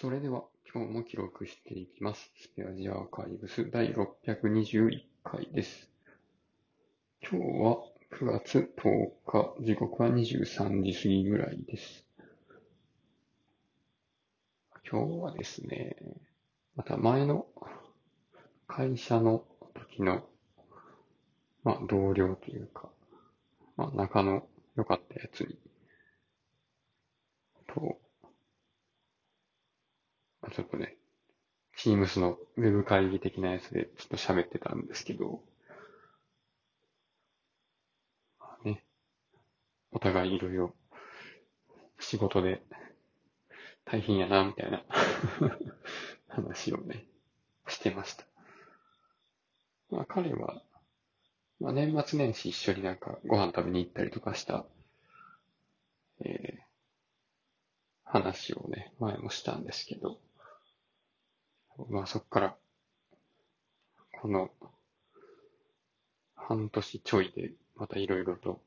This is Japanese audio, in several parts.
それでは今日も記録していきます。スペアジアアーカイブス第621回です。今日は9月10日、時刻は23時過ぎぐらいです。今日はですね、また前の会社の時の、まあ同僚というか、まあ仲の良かったやつに、と、ちょっとね、Teams のウェブ会議的なやつでちょっと喋ってたんですけど、まあね、お互いいろいろ仕事で大変やな、みたいな。話をね、してました。まあ彼は、まあ年末年始一緒になんかご飯食べに行ったりとかした、えー話をね、前もしたんですけど、まあそっから、この、半年ちょいで、またいろいろと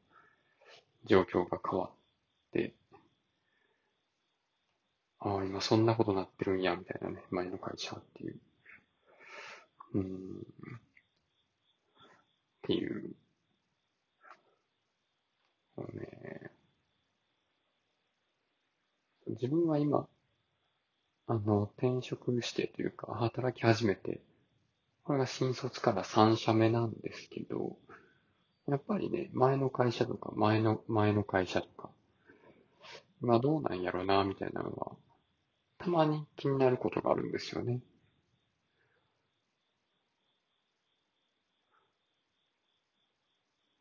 状況が変わって、ああ、今そんなことなってるんや、みたいなね、前の会社っていう。うん。っていう。もうね、自分は今、あの、転職してというか、働き始めて、これが新卒から3社目なんですけど、やっぱりね、前の会社とか、前の、前の会社とか、今どうなんやろな、みたいなのは、たまに気になることがあるんですよね。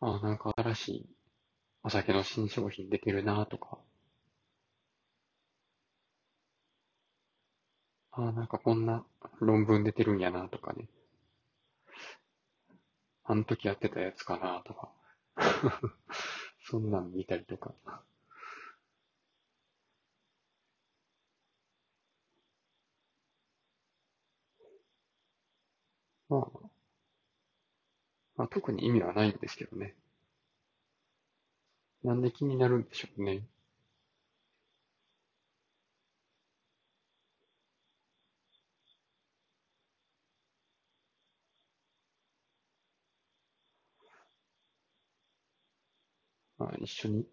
ああ、なんか新しいお酒の新商品出てるな、とか、ああ、なんかこんな論文出てるんやな、とかね。あの時やってたやつかな、とか。そんなん見たりとか。まあ、まあ、特に意味はないんですけどね。なんで気になるんでしょうね。あ、一緒に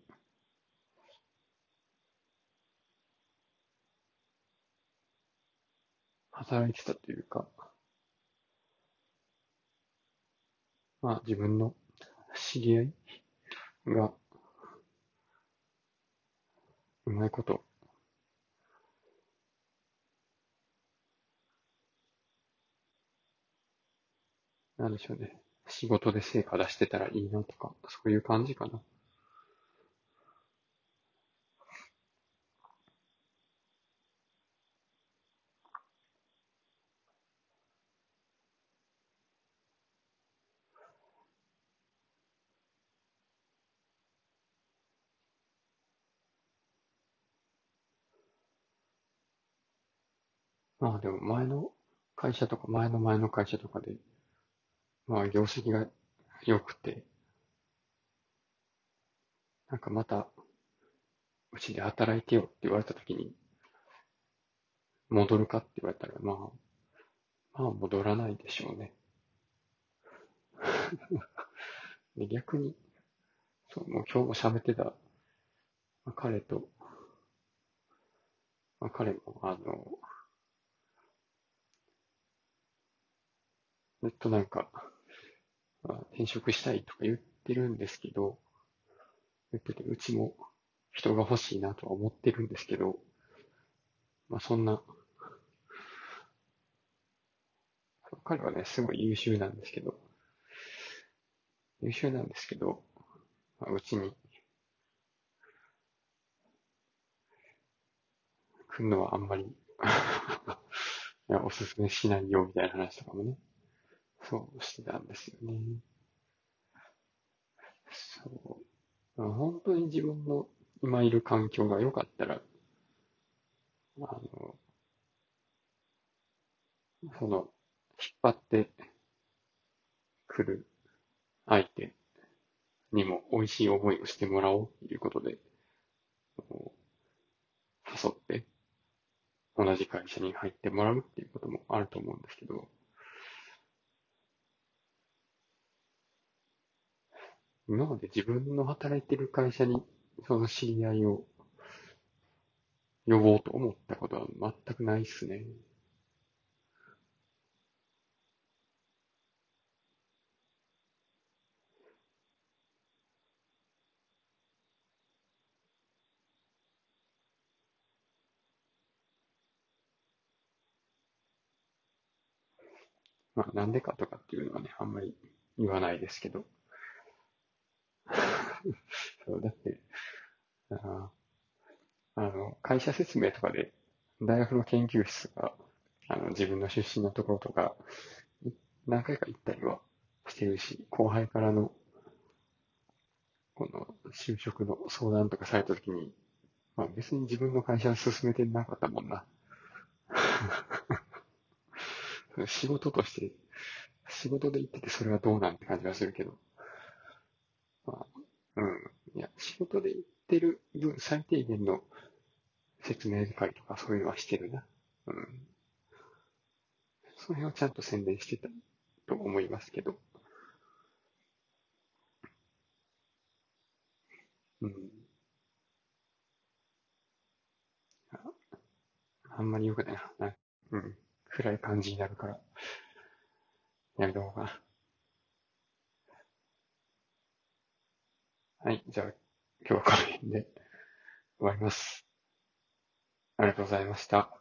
働いてたというか、まあ自分の知り合いが、うまいこと、なんでしょうね。仕事で成果出してたらいいなとか、そういう感じかな。まあでも前の会社とか前の前の会社とかで、まあ業績が良くて、なんかまた、うちで働いてよって言われたときに、戻るかって言われたら、まあ、まあ戻らないでしょうね。で逆に、そう、もう今日も喋ってた、まあ彼と、まあ、彼も、あの、ずっとなんか、まあ、転職したいとか言ってるんですけど、言ってて、うちも人が欲しいなとは思ってるんですけど、まあそんな、彼はね、すごい優秀なんですけど、優秀なんですけど、まあ、うちに来るのはあんまり いや、おすすめしないよみたいな話とかもね、そうしてたんですよね。そう。本当に自分の今いる環境が良かったら、あの、その、引っ張ってくる相手にも美味しい思いをしてもらおうということで、誘って、同じ会社に入ってもらうっていうこともあると思うんですけど、今まで自分の働いてる会社にその知り合いを呼ぼうと思ったことは全くないっすね。まあ、なんでかとかっていうのはね、あんまり言わないですけど。そうだって、ああの、会社説明とかで、大学の研究室が、あの、自分の出身のところとか、何回か行ったりはしてるし、後輩からの、この、就職の相談とかされたときに、まあ別に自分の会社は進めてなかったもんな。仕事として、仕事で行っててそれはどうなんて感じはするけど。まあ、うん。いや、仕事で行ってる分、最低限の説明会とかそういうのはしてるな。うん。その辺はちゃんと宣伝してたと思いますけど。うん。あんまり良くないな。うん。暗い感じになるから、やめとこうか。はい。じゃあ、今日はこの辺で終わります。ありがとうございました。